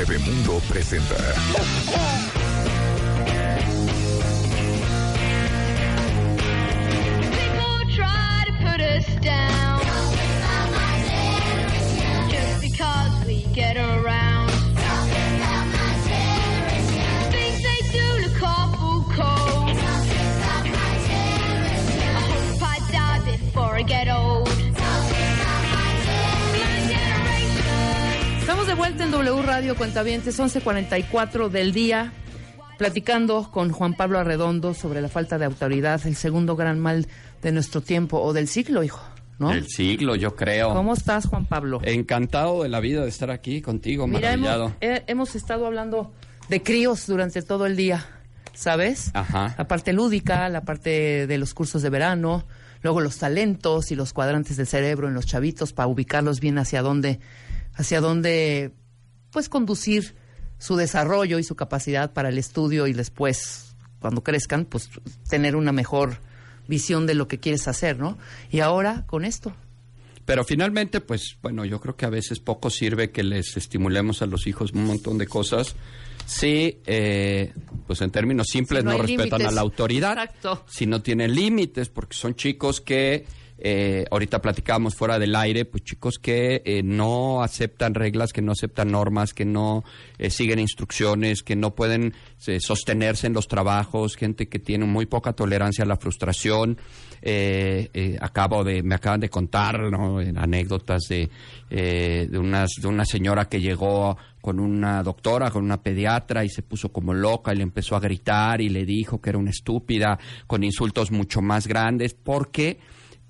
Bebemundo presenta. People try to put us down. Just because we get around. De vuelta en W Radio Cuentavientes, 11.44 del día, platicando con Juan Pablo Arredondo sobre la falta de autoridad, el segundo gran mal de nuestro tiempo o del siglo, hijo, ¿no? El siglo, yo creo. ¿Cómo estás, Juan Pablo? Encantado de la vida de estar aquí contigo, Mira, hemos, maravillado. eh, hemos estado hablando de críos durante todo el día, ¿sabes? Ajá. La parte lúdica, la parte de los cursos de verano, luego los talentos y los cuadrantes del cerebro en los chavitos para ubicarlos bien hacia dónde, hacia dónde, pues conducir su desarrollo y su capacidad para el estudio y después, cuando crezcan, pues tener una mejor visión de lo que quieres hacer, ¿no? Y ahora con esto. Pero finalmente, pues bueno, yo creo que a veces poco sirve que les estimulemos a los hijos un montón de cosas. Si, eh, pues en términos simples, Si no respetan límites. a la autoridad. Exacto. Si no tienen límites, porque son chicos que, eh, ahorita platicábamos fuera del aire, pues chicos que eh, no aceptan reglas, que no aceptan normas, que no eh, siguen instrucciones, que no pueden eh, sostenerse en los trabajos, gente que tiene muy poca tolerancia a la frustración. Acabo de, me acaban de contar ¿no? anécdotas de, de, unas, de una señora que llegó con una doctora, con una pediatra y se puso como loca y le empezó a gritar y le dijo que era una estúpida, con insultos mucho más grandes, porque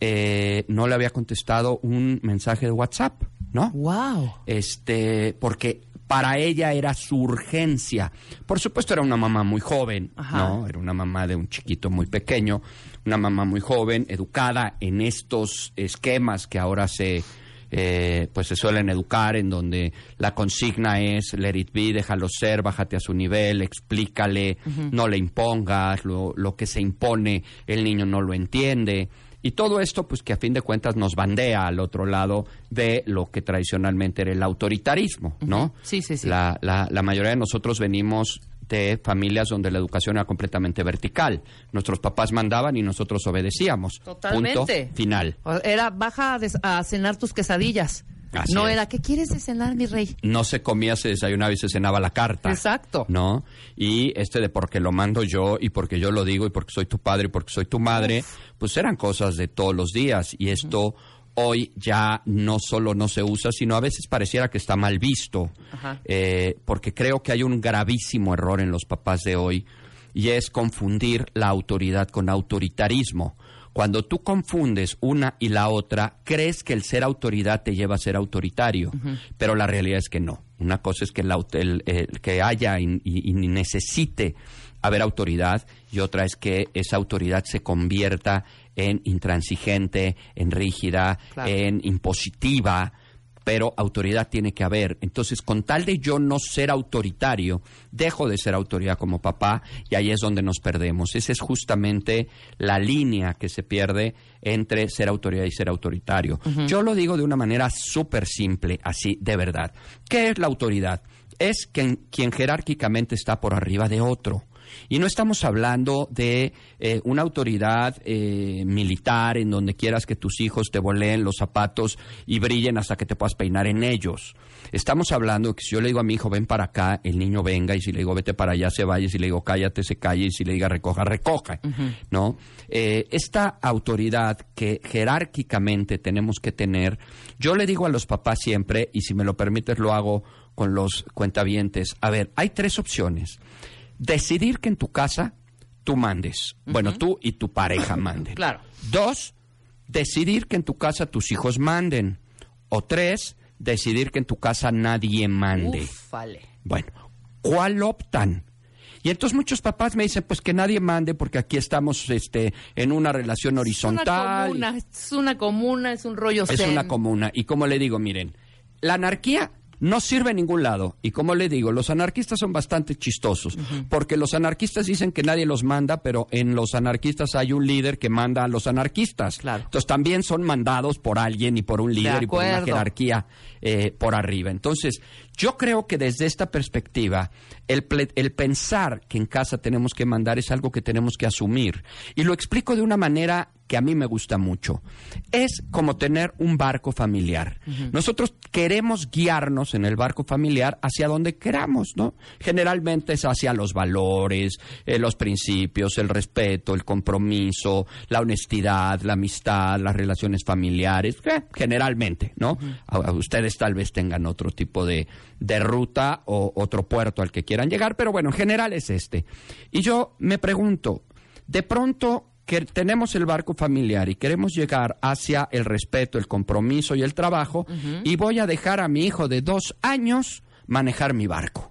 eh, no le había contestado un mensaje de WhatsApp, ¿no? ¡Wow! este, porque para ella era su urgencia. Por supuesto era una mamá muy joven, Ajá. ¿no? Era una mamá de un chiquito muy pequeño, una mamá muy joven, educada en estos esquemas que ahora se eh, pues se suelen educar en donde la consigna es let it be, déjalo ser, bájate a su nivel, explícale, no le impongas, lo, lo que se impone el niño no lo entiende. Y todo esto, pues que a fin de cuentas nos bandea al otro lado de lo que tradicionalmente era el autoritarismo, ¿no? Sí, sí, sí. La, la, la mayoría de nosotros venimos de familias donde la educación era completamente vertical. Nuestros papás mandaban y nosotros obedecíamos. Totalmente. Punto final. Era baja a, des- a cenar tus quesadillas. Así no es. era, ¿qué quieres de cenar, mi rey? No se comía, se desayunaba y se cenaba la carta. Exacto. ¿No? Y este de porque lo mando yo y porque yo lo digo y porque soy tu padre y porque soy tu madre, pues eran cosas de todos los días. Y esto hoy ya no solo no se usa, sino a veces pareciera que está mal visto. Eh, porque creo que hay un gravísimo error en los papás de hoy y es confundir la autoridad con autoritarismo. Cuando tú confundes una y la otra, crees que el ser autoridad te lleva a ser autoritario, pero la realidad es que no. Una cosa es que, el, el que haya y, y- y necesite haber autoridad y otra es que esa autoridad se convierta en intransigente, en rígida, Claro. en impositiva pero autoridad tiene que haber. Entonces, con tal de yo no ser autoritario, dejo de ser autoridad como papá y ahí es donde nos perdemos. Esa es justamente la línea que se pierde entre ser autoridad y ser autoritario. Yo lo digo de una manera súper simple, así de verdad. ¿Qué es la autoridad? Es quien, quien jerárquicamente está por arriba de otro. Y no estamos hablando de eh, una autoridad eh, militar en donde quieras que tus hijos te voleen los zapatos y brillen hasta que te puedas peinar en ellos. Estamos hablando que si yo le digo a mi hijo ven para acá, el niño venga y si le digo vete para allá se vaya, y si le digo cállate se calle y si le diga recoja, recoja. ¿No? Eh, esta autoridad que jerárquicamente tenemos que tener, yo le digo a los papás siempre, y si me lo permites lo hago con los cuentavientes, a ver, hay tres opciones decidir que en tu casa tú mandes. Bueno, tú y tu pareja manden. Claro. Dos, decidir que en tu casa tus hijos manden. O tres, decidir que en tu casa nadie mande. Uf. Ufale. Bueno, ¿cuál optan? Y entonces muchos papás me dicen, pues que nadie mande porque aquí estamos este, en una relación Es una horizontal. comuna, es una comuna, es un rollo Es zen. una comuna. Y como le digo, miren, la anarquía no sirve en ningún lado. Y como le digo, los anarquistas son bastante chistosos. Porque los anarquistas dicen que nadie los manda, pero en los anarquistas hay un líder que manda a los anarquistas. Claro. Entonces también son mandados por alguien y por un líder y por una jerarquía eh, por arriba. Entonces, yo creo que desde esta perspectiva, el, ple- el pensar que en casa tenemos que mandar es algo que tenemos que asumir. Y lo explico de una manera que a mí me gusta mucho. Es como tener un barco familiar. Nosotros queremos guiarnos en el barco familiar hacia donde queramos, ¿no? Generalmente es hacia los valores, eh, los principios, el respeto, el compromiso, la honestidad, la amistad, las relaciones familiares, eh, generalmente, ¿no? A- a ustedes tal vez tengan otro tipo de, de ruta o otro puerto al que quieran llegar, pero bueno, en general es este. Y yo me pregunto, de pronto que tenemos el barco familiar y queremos llegar hacia el respeto, el compromiso y el trabajo, y voy a dejar a mi hijo de dos años manejar mi barco.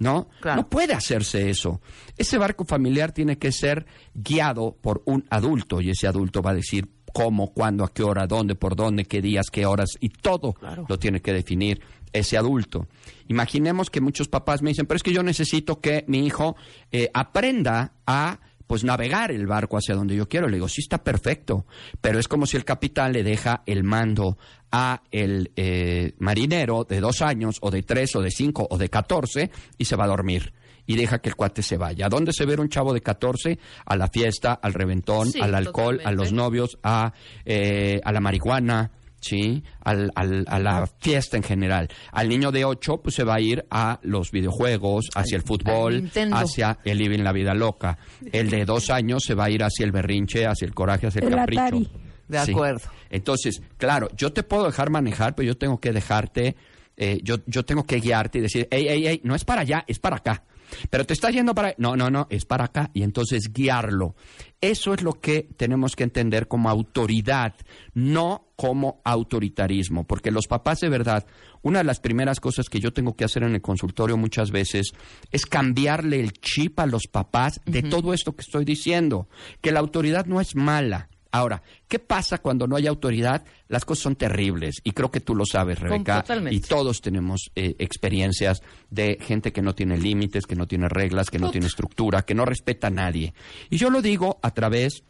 ¿No? Claro. No puede hacerse eso. Ese barco familiar tiene que ser guiado por un adulto y ese adulto va a decir cómo, cuándo, a qué hora, dónde, por dónde, qué días, qué horas y todo Claro. lo tiene que definir ese adulto. Imaginemos que muchos papás me dicen, pero es que yo necesito que mi hijo eh, aprenda a pues navegar el barco hacia donde yo quiero. Le digo, sí está perfecto, pero es como si el capitán le deja el mando a el eh, marinero de dos años, o de tres, o de cinco, o de catorce, y se va a dormir. Y deja que el cuate se vaya. ¿A dónde se ve un chavo de 14? A la fiesta, al reventón, Sí, al alcohol, a los novios, a, eh, a la marihuana, ¿sí? Al, al- a la fiesta en general. Al niño de 8, pues se va a ir a los videojuegos, hacia el fútbol, hacia el living la vida loca. El de dos años se va a ir hacia el berrinche, hacia el coraje, hacia el, El capricho. Atari. De Sí. acuerdo. Entonces, claro, yo te puedo dejar manejar, pero yo tengo que dejarte, eh, yo, yo tengo que guiarte y decir, hey, hey, hey, no es para allá, es para acá. Pero te está yendo para... No, no, no, es para acá. Y entonces guiarlo. Eso es lo que tenemos que entender como autoridad, no como autoritarismo. Porque los papás de verdad, una de las primeras cosas que yo tengo que hacer en el consultorio muchas veces es cambiarle el chip a los papás de todo esto que estoy diciendo. Que la autoridad no es mala. Ahora, ¿qué pasa cuando no hay autoridad? Las cosas son terribles y creo que tú lo sabes, Rebeca. totalmente. Y todos tenemos eh, experiencias de gente que no tiene límites, que no tiene reglas, que no tiene estructura, que no respeta a nadie. Y yo lo digo a través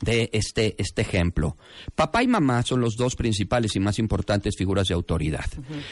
de este, este ejemplo. Papá y mamá son los dos principales y más importantes figuras de autoridad.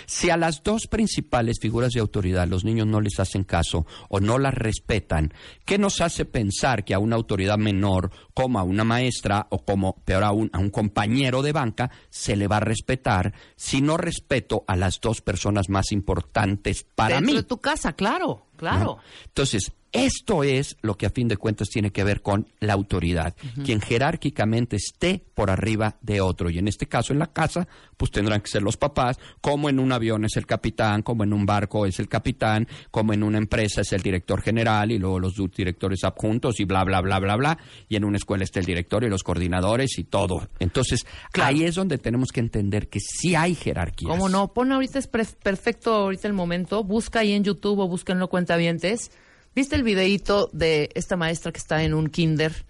Si a las dos principales figuras de autoridad los niños no les hacen caso o no las respetan, ¿qué nos hace pensar que a una autoridad menor, como a una maestra o como, peor aún, a un compañero de banca, se le va a respetar si no respeto a las dos personas más importantes para Dentro mí? de tu casa, claro, claro. ¿no? Entonces, esto es lo que a fin de cuentas tiene que ver con la autoridad, quien jerárquicamente esté por arriba de otro. Y en este caso, en la casa, pues tendrán que ser los papás, como en un avión es el capitán, como en un barco es el capitán, como en una empresa es el director general y luego los directores adjuntos y bla, bla, bla, bla, bla. Y en una escuela está el director y los coordinadores y todo. Entonces, Claro. ahí es donde tenemos que entender que sí hay jerarquías. ¿Cómo no? Pon ahorita es perfecto ahorita el momento. Busca ahí en YouTube o búsquenlo cuentavientes. ¿Viste el videíto de esta maestra que está en un kinder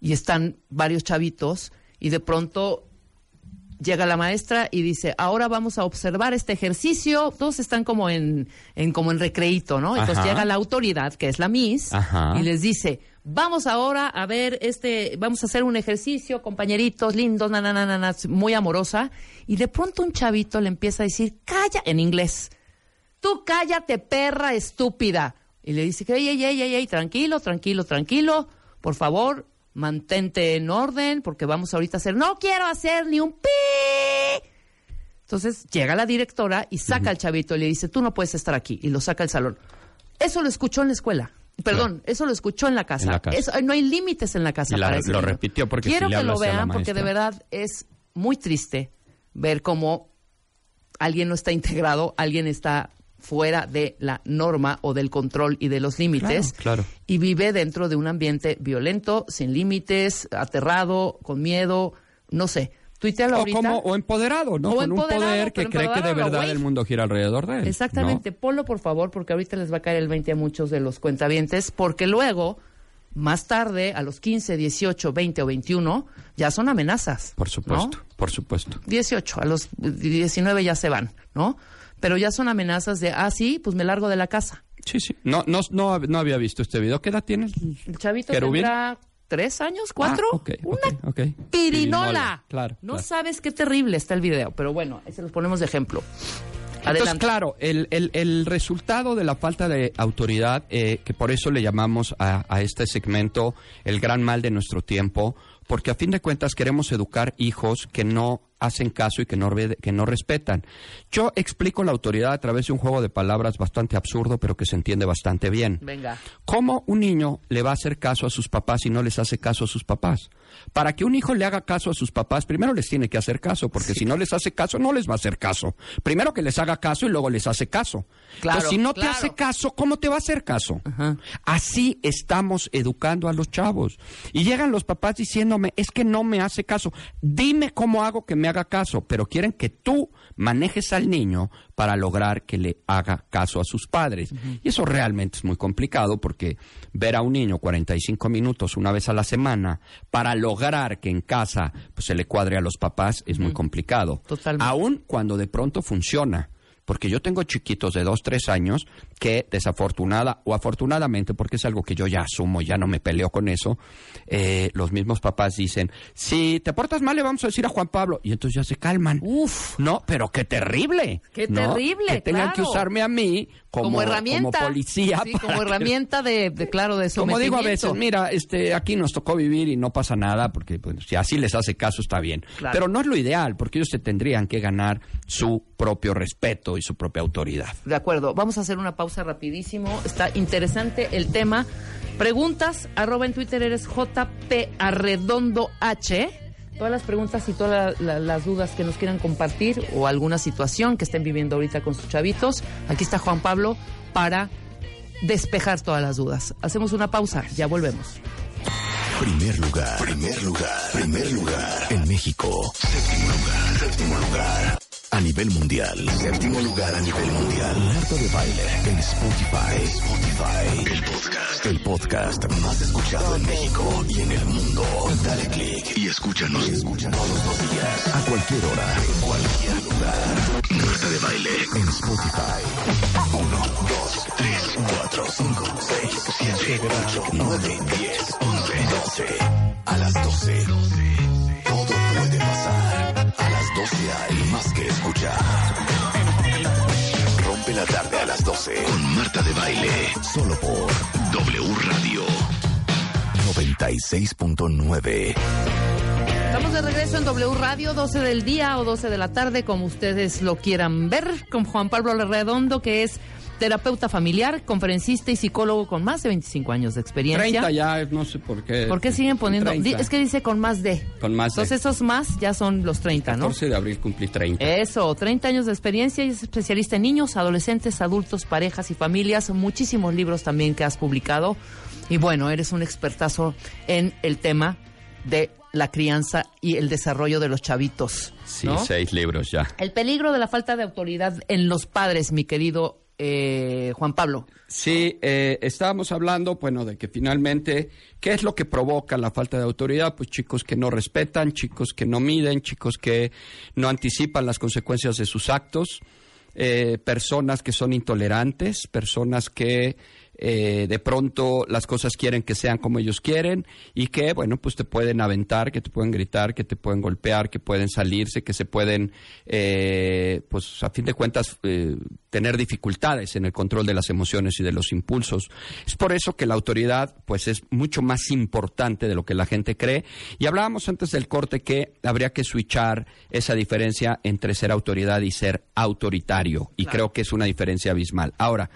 y están varios chavitos y de pronto llega la maestra y dice, ahora vamos a observar este ejercicio. Todos están como en, en como en recreíto, ¿no? Entonces Ajá. llega la autoridad, que es la Miss, Ajá. y les dice, vamos ahora a ver este, vamos a hacer un ejercicio, compañeritos lindos, na, na, na, na, na", muy amorosa. Y de pronto un chavito le empieza a decir, calla, en inglés. Tú cállate, perra estúpida. Y le dice que, ey, ey, ey, ey, tranquilo, tranquilo, tranquilo. Por favor, mantente en orden, porque vamos ahorita a hacer, no quiero hacer ni un pi. Entonces llega la directora y saca al chavito y le dice, tú no puedes estar aquí. Y lo saca al salón. Eso lo escuchó en la escuela. Perdón, eso lo escuchó en la casa. En la casa. Eso- no hay límites en la casa. Y la- para lo niño. repitió porque Quiero si que lo vean porque de verdad es muy triste ver cómo alguien no está integrado, alguien está fuera de la norma o del control y de los límites Claro, claro. y vive dentro de un ambiente violento, sin límites, aterrado, con miedo, no sé. Tuitealo O, ahorita. como, o empoderado, ¿no? O Con un poder que cree que de verdad el mundo gira alrededor de él. ¿no? Exactamente, ponlo por favor, porque ahorita les va a caer el 20 a muchos de los cuentavientes, porque luego, más tarde, a los 15, 18, 20 o 21, ya son amenazas. Por supuesto, ¿no? por supuesto. 18, a los 19 ya se van, ¿no? Pero ya son amenazas de, ah, sí, pues me largo de la casa. Sí, sí. No, no, no, no había visto este video. ¿Qué edad tienes? El chavito ¿Querubín? tendrá tres años, cuatro. Ah, ok, Una pirinola. Pirinola, claro, No claro. sabes qué terrible está el video, pero bueno, se los ponemos de ejemplo. Entonces, Adelante. claro, el, el- el resultado de la falta de autoridad, eh, que por eso le llamamos a, a este segmento el gran mal de nuestro tiempo, porque a fin de cuentas queremos educar hijos que no hacen caso y que no, re- que no respetan. Yo explico la autoridad a través de un juego de palabras bastante absurdo, pero que se entiende bastante bien. Venga. ¿Cómo un niño le va a hacer caso a sus papás si no les hace caso a sus papás? Para que un hijo le haga caso a sus papás, primero les tiene que hacer caso, porque si no les hace caso, no les va a hacer caso. Primero que les haga caso y luego les hace caso. Claro, Entonces, si no claro. te hace caso, ¿cómo te va a hacer caso? Ajá. Así estamos educando a los chavos. Y llegan los papás diciéndome, es que no me hace caso. Dime cómo hago que me haga caso, pero quieren que tú manejes al niño para lograr que le haga caso a sus padres. Y eso realmente es muy complicado porque ver a un niño 45 minutos una vez a la semana para lograr que en casa pues, se le cuadre a los papás es muy complicado. Totalmente. Aún cuando de pronto funciona. Porque yo tengo chiquitos de dos, tres años que desafortunada o afortunadamente, porque es algo que yo ya asumo, ya no me peleo con eso, eh, los mismos papás dicen, si te portas mal le vamos a decir a Juan Pablo. Y entonces ya se calman. Uf. No, pero qué terrible. Qué ¿no? terrible, Que tengan claro. que usarme a mí como, como, herramienta. como policía. Sí, como que- herramienta de, de, claro, de como digo a veces, mira, este, aquí nos tocó vivir y no pasa nada, porque pues, si así les hace caso está bien. Claro. Pero no es lo ideal, porque ellos se tendrían que ganar su propio respeto y su propia autoridad. De acuerdo, vamos a hacer una pausa rapidísimo. Está interesante el tema. Preguntas, arroba en Twitter eres JP Arredondo H. Todas las preguntas y todas la- la- las dudas que nos quieran compartir o alguna situación que estén viviendo ahorita con sus chavitos. Aquí está Juan Pablo para despejar todas las dudas. Hacemos una pausa, ya volvemos. Primer lugar, primer lugar, primer lugar. En México, séptimo lugar, séptimo lugar. A nivel mundial, séptimo lugar a nivel mundial. Marta de baile en Spotify. Spotify, el podcast, el podcast más escuchado en México y en el mundo. Dale click y escúchanos, escúchanos todos los días, a cualquier hora, en cualquier lugar. Marta de baile en Spotify. 1, 2, 3, 4, 5, 6, 7, 8, 9, 10, 11, 12. A las 12. Todo puede pasar. A las 12 hay más que escuchar. Rompe la tarde a las 12 con Marta de Baile. Solo por W Radio 96.9. Estamos de regreso en W Radio, 12 del día o 12 de la tarde, como ustedes lo quieran ver, con Juan Pablo Redondo, que es terapeuta familiar, conferencista y psicólogo con más de 25 años de experiencia. 30 ya, no sé por qué. ¿Por qué siguen poniendo? 30. di- Es que dice con más de. Con más de. Entonces esos más ya son los 30, ¿no? 14 de abril cumplí 30. Eso, 30 años de experiencia y es especialista en niños, adolescentes, adultos, parejas y familias. Muchísimos libros también que has publicado. Y bueno, eres un expertazo en el tema de la crianza y el desarrollo de los chavitos. Sí, ¿no? seis libros ya. El peligro de la falta de autoridad en los padres, mi querido eh, Juan Pablo. Sí, eh, estábamos hablando, bueno, de que finalmente, ¿qué es lo que provoca la falta de autoridad? Pues chicos que no respetan, chicos que no miden, chicos que no anticipan las consecuencias de sus actos, eh, personas que son intolerantes, personas que eh, de pronto las cosas quieren que sean como ellos quieren y que, bueno, pues te pueden aventar, que te pueden gritar, que te pueden golpear, que pueden salirse, que se pueden, eh, pues a fin de cuentas, eh, tener dificultades en el control de las emociones y de los impulsos. Es por eso que la autoridad, pues es mucho más importante de lo que la gente cree. Y hablábamos antes del corte que habría que switchar esa diferencia entre ser autoridad y ser autoritario. Y creo que es una diferencia abismal. Ahora,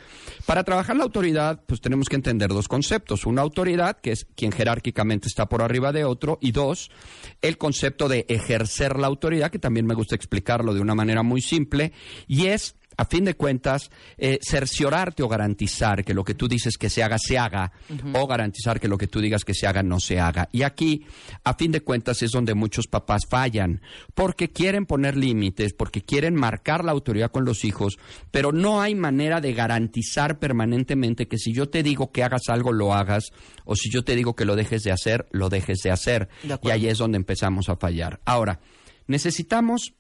para trabajar la autoridad, pues tenemos que entender dos conceptos. Una autoridad, que es quien jerárquicamente está por arriba de otro, y dos, el concepto de ejercer la autoridad, que también me gusta explicarlo de una manera muy simple, y es a fin de cuentas, eh, cerciorarte o garantizar que lo que tú dices que se haga, se haga, o garantizar que lo que tú digas que se haga, no se haga. Y aquí, a fin de cuentas, es donde muchos papás fallan, porque quieren poner límites, porque quieren marcar la autoridad con los hijos, pero no hay manera de garantizar permanentemente que si yo te digo que hagas algo, lo hagas, o si yo te digo que lo dejes de hacer, lo dejes de hacer. De y ahí es donde empezamos a fallar. Ahora, necesitamos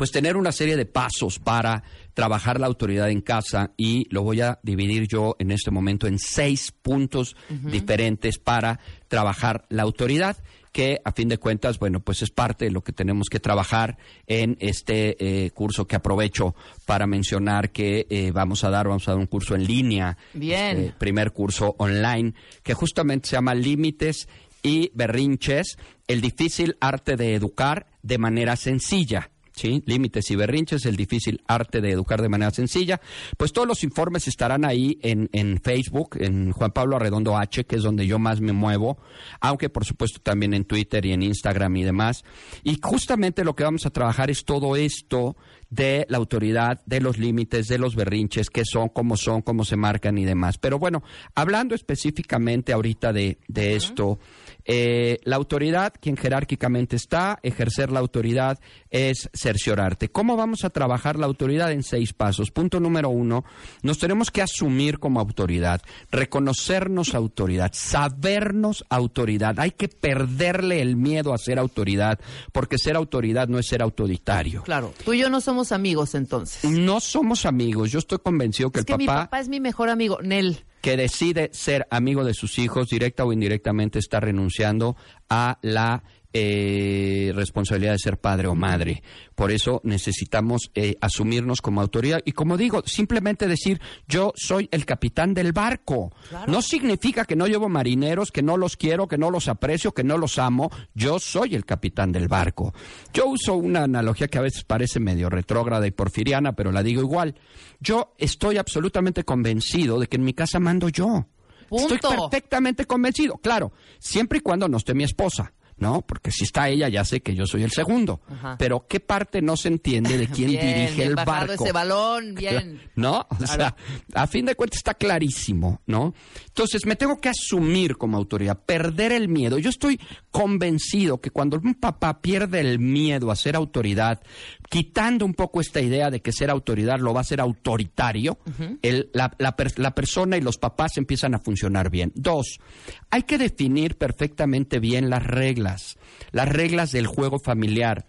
pues tener una serie de pasos para trabajar la autoridad en casa y lo voy a dividir yo en este momento en seis puntos diferentes para trabajar la autoridad que a fin de cuentas, bueno, pues es parte de lo que tenemos que trabajar en este eh, curso que aprovecho para mencionar que eh, vamos a dar, vamos a dar un curso en línea, Bien. este primer curso online, que justamente se llama Límites y Berrinches, el difícil arte de educar de manera sencilla. ¿Sí? Límites y berrinches, el difícil arte de educar de manera sencilla. Pues todos los informes estarán ahí en, en Facebook, en Juan Pablo Arredondo H, que es donde yo más me muevo, aunque por supuesto también en Twitter y en Instagram y demás. Y justamente lo que vamos a trabajar es todo esto de la autoridad, de los límites, de los berrinches, qué son, cómo son, cómo se marcan y demás. Pero bueno, hablando específicamente ahorita de, de esto, eh, la autoridad, quien jerárquicamente está, ejercer la autoridad es cerciorarte. ¿Cómo vamos a trabajar la autoridad en seis pasos? Punto número uno, nos tenemos que asumir como autoridad, reconocernos autoridad, sabernos autoridad. Hay que perderle el miedo a ser autoridad, porque ser autoridad no es ser autoritario. Claro, tú y yo no somos amigos entonces. No somos amigos. Yo estoy convencido que es el que mi papá, papá es mi mejor amigo, Nel. Que decide ser amigo de sus hijos, directa o indirectamente, está renunciando a la eh, responsabilidad de ser padre o madre. Por eso necesitamos eh, asumirnos como autoridad. Y como digo, simplemente decir, yo soy el capitán del barco. No significa que no llevo marineros, que no los quiero, que no los aprecio, que no los amo. Yo soy el capitán del barco. Yo uso una analogía que a veces parece medio retrógrada y porfiriana, pero la digo igual. Yo estoy absolutamente convencido de que en mi casa mando yo. Punto. Estoy perfectamente convencido. Claro, siempre y cuando no esté mi esposa. ¿No? Porque si está ella, ya sé que yo soy el segundo. Ajá. Pero ¿qué parte no se entiende de quién Bien, dirige bien el barco? ese balón, bien. ¿No? O sea, a fin de cuentas está clarísimo, ¿no? Entonces, me tengo que asumir como autoridad, perder el miedo. Yo estoy convencido que cuando un papá pierde el miedo a ser autoridad, quitando un poco esta idea de que ser autoridad lo va a ser autoritario, el- la, la la persona y los papás empiezan a funcionar bien. Dos, hay que definir perfectamente bien las reglas, las reglas del juego familiar.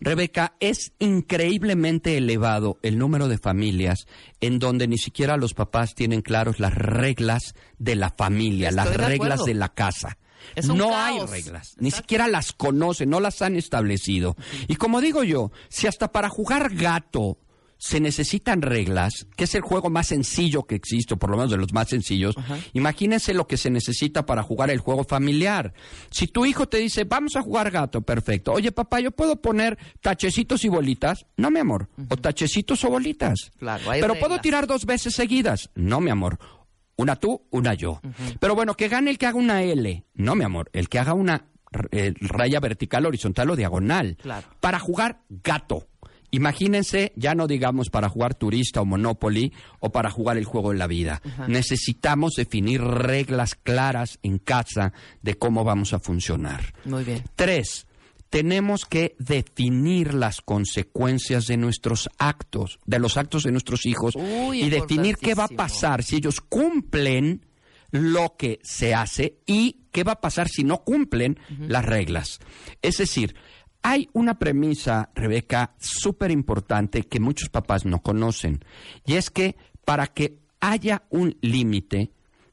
Rebeca, es increíblemente elevado el número de familias en donde ni siquiera los papás tienen claros las reglas de la familia, Estoy las de reglas acuerdo. de la casa. Es un no caos. hay reglas, ni Exacto. siquiera las conocen, no las han establecido. Y como digo yo, si hasta para jugar gato se necesitan reglas, que es el juego más sencillo que existe, o por lo menos de los más sencillos, imagínense lo que se necesita para jugar el juego familiar. Si tu hijo te dice, vamos a jugar gato, perfecto. Oye, papá, ¿yo puedo poner tachecitos y bolitas? No, mi amor. O tachecitos o bolitas. Claro, hay Pero puedo tirar dos veces seguidas. No, mi amor. Una tú, una yo. Pero bueno, que gane el que haga una L. No, mi amor. El que haga una eh, raya vertical, horizontal o diagonal. Claro. Para jugar gato. Imagínense, ya no digamos para jugar turista o Monopoly o para jugar el juego de la vida. Necesitamos definir reglas claras en casa de cómo vamos a funcionar. Muy bien. Tres, tenemos que definir las consecuencias de nuestros actos, de los actos de nuestros hijos, Uy, y definir qué va a pasar si ellos cumplen lo que se hace y qué va a pasar si no cumplen las reglas. Es decir, hay una premisa, Rebeca, súper importante que muchos papás no conocen, y es que para que haya un límite,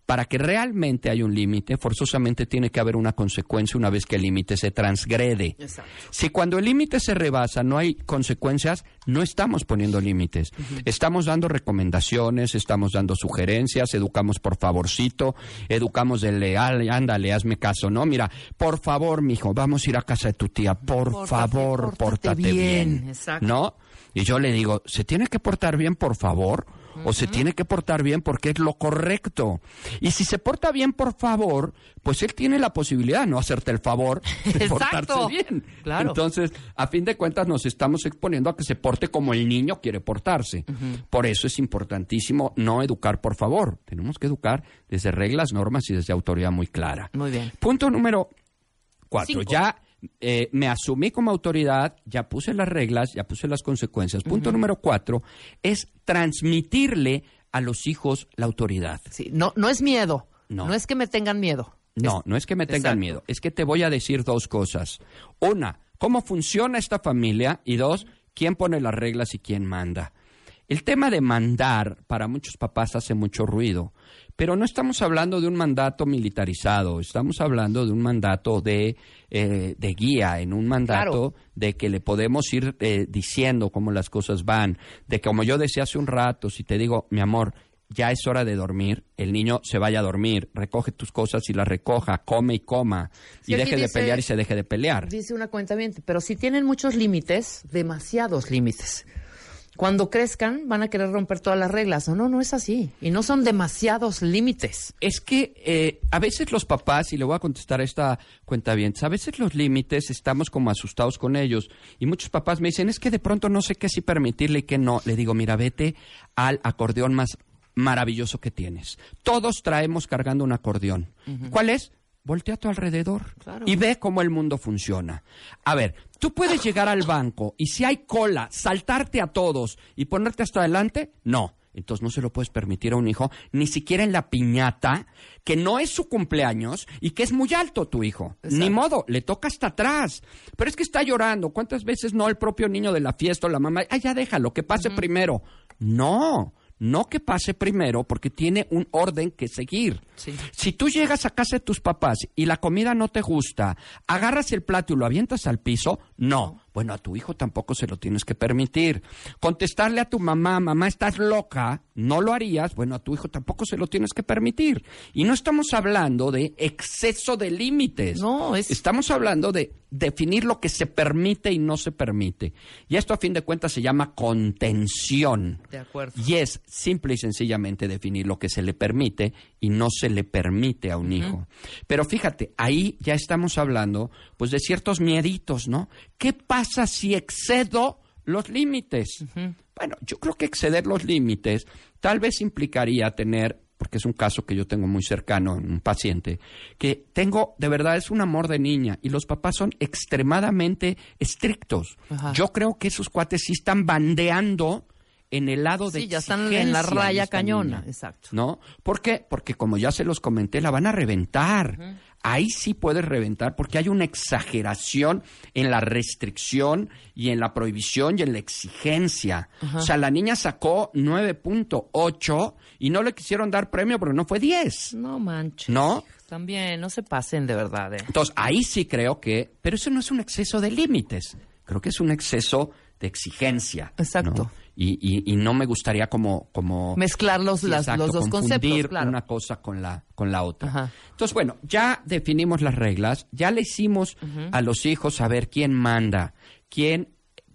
para que realmente haya un límite, forzosamente tiene que haber una consecuencia una vez que el límite se transgrede. Exacto. Si cuando el límite se rebasa no hay consecuencias, no estamos poniendo límites. Estamos dando recomendaciones, estamos dando sugerencias, educamos por favorcito, educamos de leal, ándale, hazme caso, ¿no? Mira, por favor, mijo, vamos a ir a casa de tu tía, por Pórtate, favor, pórtate pórtate bien. bien. Exacto. ¿No? Y yo le digo, ¿se tiene que portar bien, por favor? O se tiene que portar bien porque es lo correcto. Y si se porta bien, por favor, pues él tiene la posibilidad de no hacerte el favor de Exacto. portarse bien. Claro. Entonces, a fin de cuentas, nos estamos exponiendo a que se porte como el niño quiere portarse. Por eso es importantísimo no educar por favor. Tenemos que educar desde reglas, normas y desde autoridad muy clara. Muy bien. Punto número cuatro. Cinco. Ya eh, me asumí como autoridad, ya puse las reglas, ya puse las consecuencias. Punto número cuatro es transmitirle a los hijos la autoridad. Sí, no, no es miedo. No. No. es que me tengan miedo. No, Es- no es que me tengan Exacto. miedo, es que te voy a decir dos cosas. Una, cómo funciona esta familia y dos, quién pone las reglas y quién manda. El tema de mandar para muchos papás hace mucho ruido, pero no estamos hablando de un mandato militarizado, estamos hablando de un mandato de, eh, de guía, en un mandato de que le podemos ir eh, diciendo cómo las cosas van, de que como yo decía hace un rato, si te digo, mi amor, ya es hora de dormir, el niño se vaya a dormir, recoge tus cosas y las recoja, come y coma, y deje de pelear y se deje de pelear. Dice una cuenta pero si tienen muchos límites, demasiados límites. Cuando crezcan van a querer romper todas las reglas. No, no, no es así. Y no son demasiados límites. Es que eh, a veces los papás, y le voy a contestar a esta cuenta bien, a veces los límites estamos como asustados con ellos. Y muchos papás me dicen, es que de pronto no sé qué sí permitirle y qué no. Le digo, mira, vete al acordeón más maravilloso que tienes. Todos traemos cargando un acordeón. ¿Cuál es? Voltea a tu alrededor Claro. y ve cómo el mundo funciona. A ver, tú puedes llegar al banco y si hay cola, saltarte a todos y ponerte hasta adelante, no. Entonces no se lo puedes permitir a un hijo, ni siquiera en la piñata, que no es su cumpleaños y que es muy alto tu hijo. Ni modo, le toca hasta atrás. Pero es que está llorando. ¿Cuántas veces no el propio niño de la fiesta o la mamá? Ah, ya déjalo, que pase primero. No, no que pase primero porque tiene un orden que seguir. Sí. Si tú llegas a casa de tus papás y la comida no te gusta, agarras el plato y lo avientas al piso, no. Bueno, a tu hijo tampoco se lo tienes que permitir. Contestarle a tu mamá, mamá, estás loca, no lo harías, bueno, a tu hijo tampoco se lo tienes que permitir. Y no estamos hablando de exceso de límites. No, es- Estamos hablando de definir lo que se permite y no se permite. Y esto a fin de cuentas se llama contención. De acuerdo. Y es simple y sencillamente definir lo que se le permite y no se le permite a un hijo. Pero fíjate, ahí ya estamos hablando pues de ciertos mieditos, ¿no? ¿Qué pasa si excedo los límites? Bueno, yo creo que exceder los límites tal vez implicaría tener porque es un caso que yo tengo muy cercano en un paciente, que tengo, de verdad, es un amor de niña y los papás son extremadamente estrictos. Yo creo que esos cuates sí están bandeando en el lado de Sí, ya están en la raya cañona. niña, Exacto. ¿No? ¿Por qué? Porque como ya se los comenté, la van a reventar. Ahí sí puedes reventar porque hay una exageración en la restricción y en la prohibición y en la exigencia. O sea, la niña sacó 9.8 y no le quisieron dar premio porque no fue 10. No manches. ¿No? También, no se pasen de verdad. ¿eh? Entonces, ahí sí creo que, pero eso no es un exceso de límites, creo que es un exceso de exigencia. Exacto. ¿no? Y, y- y no me gustaría como... como Mezclar los, Sí, las- exacto, los dos conceptos, claro. una cosa con la, con la otra. Ajá. Entonces, bueno, ya definimos las reglas, ya le hicimos a los hijos saber quién manda, quién,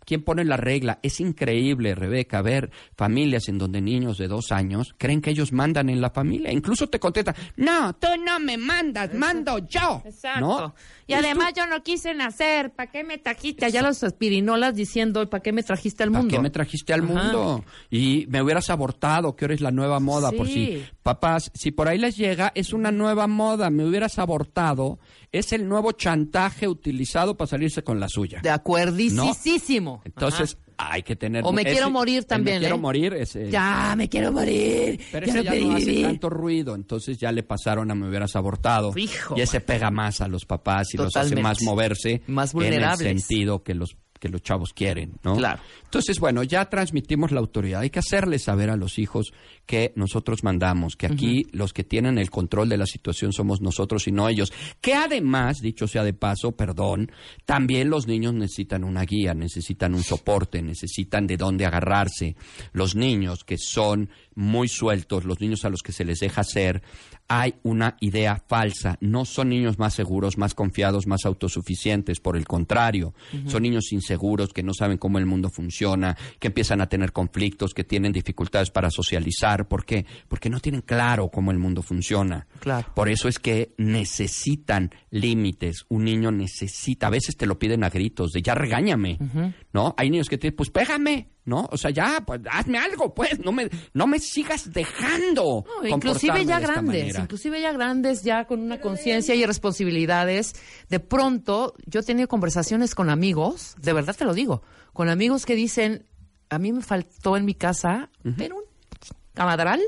quién pone la regla. Es increíble, Rebeca, ver familias en donde niños de dos años creen que ellos mandan en la familia. Incluso te contestan, no, tú no me mandas, mando yo. ¿No? Y además yo no quise nacer. ¿Para qué me trajiste? Allá los aspirinolas diciendo, ¿para qué me trajiste al ¿Para mundo? qué me trajiste al Ajá. mundo? Y me hubieras abortado, que ahora es la nueva moda, por si. Papás, si por ahí les llega, es una nueva moda, me hubieras abortado, es el nuevo chantaje utilizado para salirse con la suya. De acuerdísimo. Entonces, hay que tener... O me ese- quiero morir también, Me quiero ¿eh? morir, ese... Ya, me quiero morir. Pero ya ese no ya no hace tanto ruido, entonces ya le pasaron a me hubieras abortado. Hijo, y ese pega más a los papás y los hace más moverse Más en el vulnerables. sentido que los que los chavos quieren, ¿no? Claro. Entonces, bueno, ya transmitimos la autoridad. Hay que hacerles saber a los hijos que nosotros mandamos, que aquí los que tienen el control de la situación somos nosotros y no ellos. Que además, dicho sea de paso, perdón, también los niños necesitan una guía, necesitan un soporte, necesitan de dónde agarrarse. Los niños que son muy sueltos, los niños a los que se les deja hacer, hay una idea falsa. No son niños más seguros, más confiados, más autosuficientes. Por el contrario, son niños inseguros, que no saben cómo el mundo funciona, que empiezan a tener conflictos, que tienen dificultades para socializar. ¿Por qué? Porque no tienen claro cómo el mundo funciona. Claro. Por eso es que necesitan límites. Un niño necesita, a veces te lo piden a gritos, de ya regáñame, ¿no? Hay niños que te dicen, pues pégame, ¿no? O sea, ya, pues hazme algo, pues, no me, no me sigas dejando. No, inclusive ya grandes, inclusive ya grandes, ya con una conciencia y responsabilidades. De pronto, yo he tenido conversaciones con amigos, de verdad te lo digo, con amigos que dicen, a mí me faltó en mi casa, pero un camadral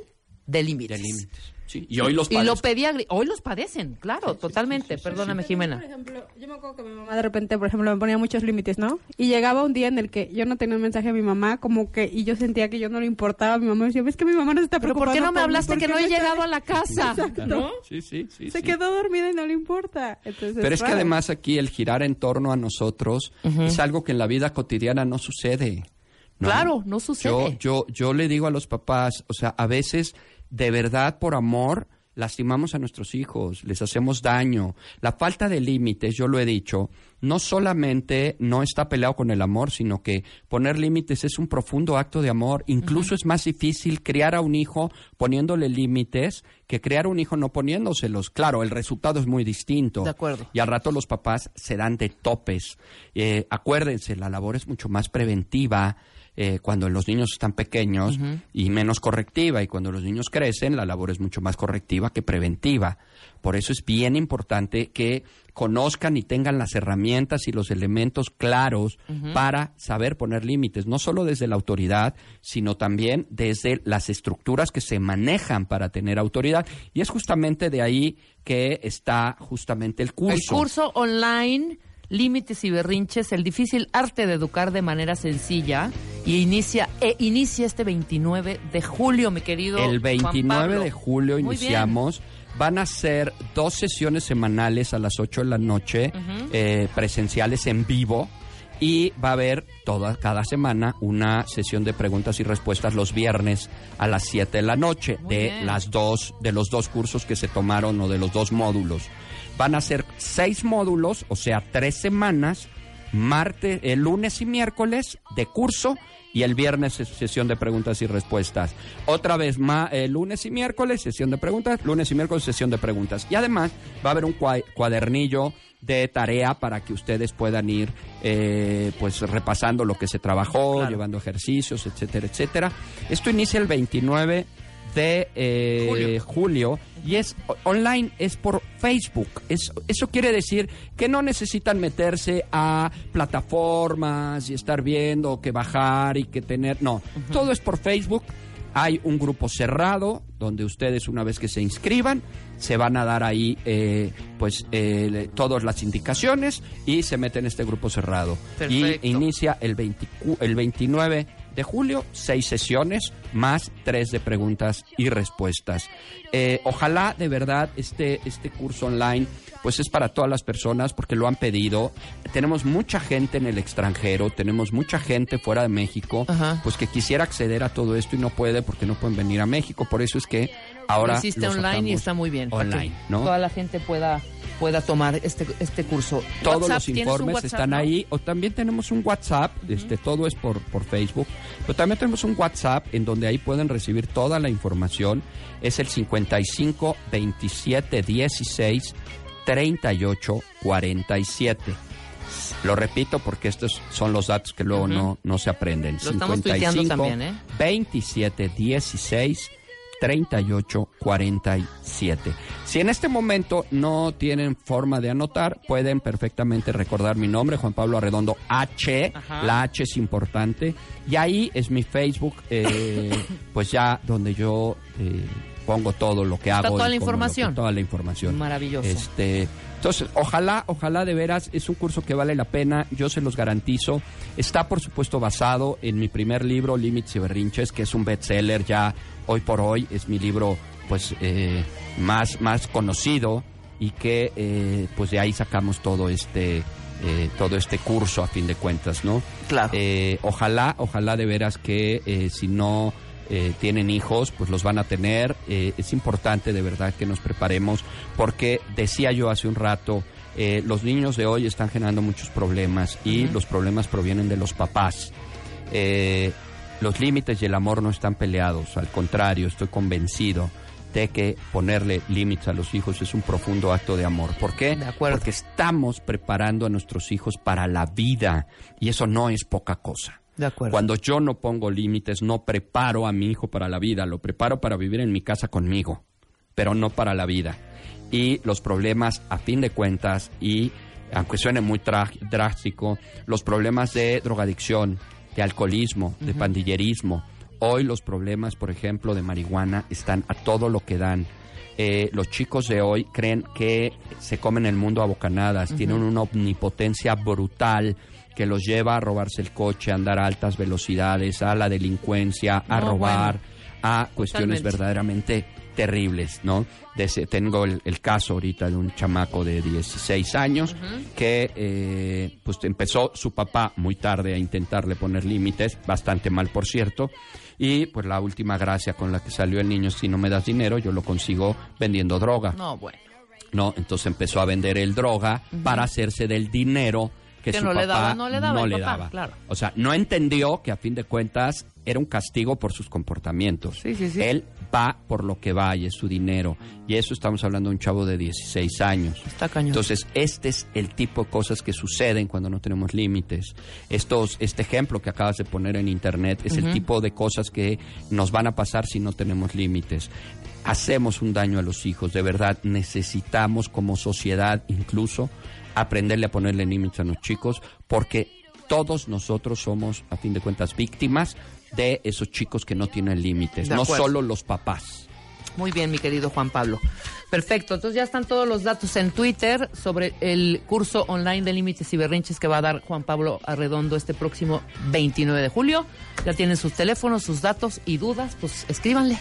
de límites. De límites. Sí, Y hoy los Y lo pedía, hoy los padecen, claro, totalmente. Perdóname, Jimena. Por ejemplo, yo me acuerdo que mi mamá de repente, por ejemplo, me ponía muchos límites, ¿no? Y llegaba un día en el que yo no tenía un mensaje a mi mamá, como que, y yo sentía que yo no le importaba. Mi mamá me decía, ves que mi mamá no se está Pero ¿por preocupando qué no me hablaste ¿por que no he está-?" llegado a la casa? ¿No? Sí, sí, sí. Se sí. quedó dormida y no le importa. Entonces, Pero es que además aquí el girar en torno a nosotros es algo que en la vida cotidiana no sucede. ¿No? Claro, no sucede. Yo, yo, yo le digo a los papás, o sea, a veces de verdad por amor lastimamos a nuestros hijos, les hacemos daño. La falta de límites, yo lo he dicho, no solamente no está peleado con el amor, sino que poner límites es un profundo acto de amor. Incluso es más difícil criar a un hijo poniéndole límites que criar a un hijo no poniéndoselos. Claro, el resultado es muy distinto. De acuerdo. Y al rato los papás se dan de topes. Eh, acuérdense, la labor es mucho más preventiva eh, cuando los niños están pequeños y menos correctiva. Y cuando los niños crecen, la labor es mucho más correctiva que preventiva. Por eso es bien importante que conozcan y tengan las herramientas y los elementos claros para saber poner límites, no solo desde la autoridad, sino también desde las estructuras que se manejan para tener autoridad. Y es justamente de ahí que está justamente el curso. El curso online, Límites y Berrinches, el difícil arte de educar de manera sencilla, y inicia, e inicia este 29 de julio, mi querido. El Juan 29 Pablo. de julio Muy bien. iniciamos. Van a ser dos sesiones semanales a las 8 de la noche, eh, presenciales en vivo. Y va a haber toda, cada semana una sesión de preguntas y respuestas los viernes a las 7 de la noche Muy de bien. las dos, de los dos cursos que se tomaron o de los dos módulos. Van a ser seis módulos, o sea, tres semanas, martes, el lunes y miércoles de curso y el viernes es sesión de preguntas y respuestas. Otra vez, ma, eh, lunes y miércoles sesión de preguntas, lunes y miércoles sesión de preguntas. Y además va a haber un cua- cuadernillo de tarea para que ustedes puedan ir eh, pues repasando lo que se trabajó, Claro. llevando ejercicios, etcétera, etcétera. Esto inicia el 29 de eh, Julio. julio y es online, es por Facebook. Es, eso quiere decir que no necesitan meterse a plataformas y estar viendo que bajar y que tener. No, todo es por Facebook. Hay un grupo cerrado donde ustedes una vez que se inscriban se van a dar ahí eh, pues eh, todas las indicaciones y se meten en este grupo cerrado. Perfecto. Y inicia el, 20 el 29 de julio, seis sesiones más tres de preguntas y respuestas. Eh, ojalá de verdad este, este curso online pues es para todas las personas porque lo han pedido. Tenemos mucha gente en el extranjero, tenemos mucha gente fuera de México Ajá. pues que quisiera acceder a todo esto y no puede porque no pueden venir a México. Por eso es que ahora Lo hiciste lo online y está muy bien. Online, ¿no? Toda la gente pueda, pueda tomar este, este curso. Todos WhatsApp, los ¿tienes un informes están no? ahí. O también tenemos un WhatsApp, este, todo es por, por Facebook. Pero también tenemos un WhatsApp en donde ahí pueden recibir toda la información. Es el 55 27 16 38 47. Lo repito porque estos son los datos que luego no, no se aprenden. Lo estamos tuiteando también, ¿eh? 27 16 38 47. Si en este momento no tienen forma de anotar, pueden perfectamente recordar mi nombre, Juan Pablo Arredondo H. Ajá. La H es importante. Y ahí es mi Facebook, eh, pues ya donde yo eh, pongo todo lo que Está hago. toda la información. toda la información. Maravilloso. Este, entonces, ojalá, ojalá de veras, es un curso que vale la pena, yo se los garantizo. Está, por supuesto, basado en mi primer libro, Límites y Berrinches, que es un bestseller ya hoy por hoy, es mi libro, pues, eh, más, más conocido y que, eh, pues, de ahí sacamos todo este, eh, todo este curso, a fin de cuentas, ¿no? Claro. Eh, ojalá, ojalá de veras que si no tienen hijos, pues los van a tener. Es importante de verdad que nos preparemos porque decía yo hace un rato, los niños de hoy están generando muchos problemas y los problemas provienen de los papás. Eh, los límites y el amor no están peleados, al contrario, estoy convencido de que ponerle límites a los hijos es un profundo acto de amor. ¿Por qué? De acuerdo. Porque estamos preparando a nuestros hijos para la vida y eso no es poca cosa. De acuerdo. Cuando yo no pongo límites, no preparo a mi hijo para la vida, lo preparo para vivir en mi casa conmigo, pero no para la vida. Y los problemas, a fin de cuentas, y aunque suene muy drástico, los problemas de drogadicción, de alcoholismo, de pandillerismo, hoy los problemas, por ejemplo, de marihuana están a todo lo que dan. Eh, los chicos de hoy creen que se comen el mundo a bocanadas, tienen una omnipotencia brutal que los lleva a robarse el coche, a andar a altas velocidades, a la delincuencia, a No, robar, a cuestiones Totalmente. verdaderamente terribles, ¿no? Tengo el, el caso ahorita de un chamaco de 16 años que eh, pues empezó su papá muy tarde a intentarle poner límites, bastante mal por cierto, y pues la última gracia con la que salió el niño si no me das dinero yo lo consigo vendiendo droga. No, bueno. No, entonces empezó a vender el droga para hacerse del dinero que, Que su no le papá daba, no le daba el papá, daba. claro. O sea, no entendió que a fin de cuentas era un castigo por sus comportamientos. Sí, sí, sí. Él va por lo que va y es su dinero. Y eso estamos hablando de un chavo de 16 años. Está cañón. Entonces, este es el tipo de cosas que suceden cuando no tenemos límites. Estos, este ejemplo que acabas de poner en internet es el tipo de cosas que nos van a pasar si no tenemos límites. Hacemos un daño a los hijos, de verdad. Necesitamos como sociedad incluso aprenderle a ponerle límites a los chicos porque todos nosotros somos, a fin de cuentas, víctimas de esos chicos que no tienen límites, no solo los papás. Muy bien, mi querido Juan Pablo. Perfecto, entonces ya están todos los datos en Twitter sobre el curso online de límites y berrinches que va a dar Juan Pablo Arredondo este próximo 29 de julio. Ya tienen sus teléfonos, sus datos y dudas, pues escríbanle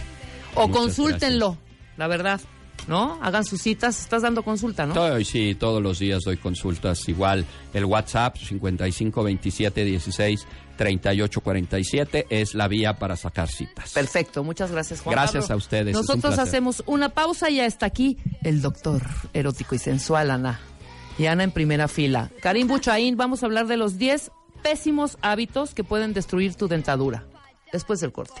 o Muchas consúltenlo, la verdad, ¿no? Hagan sus citas, estás dando consulta, ¿no? Todo- sí, todos los días doy consultas. Igual el WhatsApp 55 27 16 38 47 es la vía para sacar citas. Perfecto, muchas gracias Juan Gracias Pablo. a ustedes, un Nosotros hacemos una pausa y ya está aquí el doctor erótico y sensual, Ana. Y Ana en primera fila. Karim Buchaín, vamos a hablar de los 10 pésimos hábitos que pueden destruir tu dentadura. Después del corte.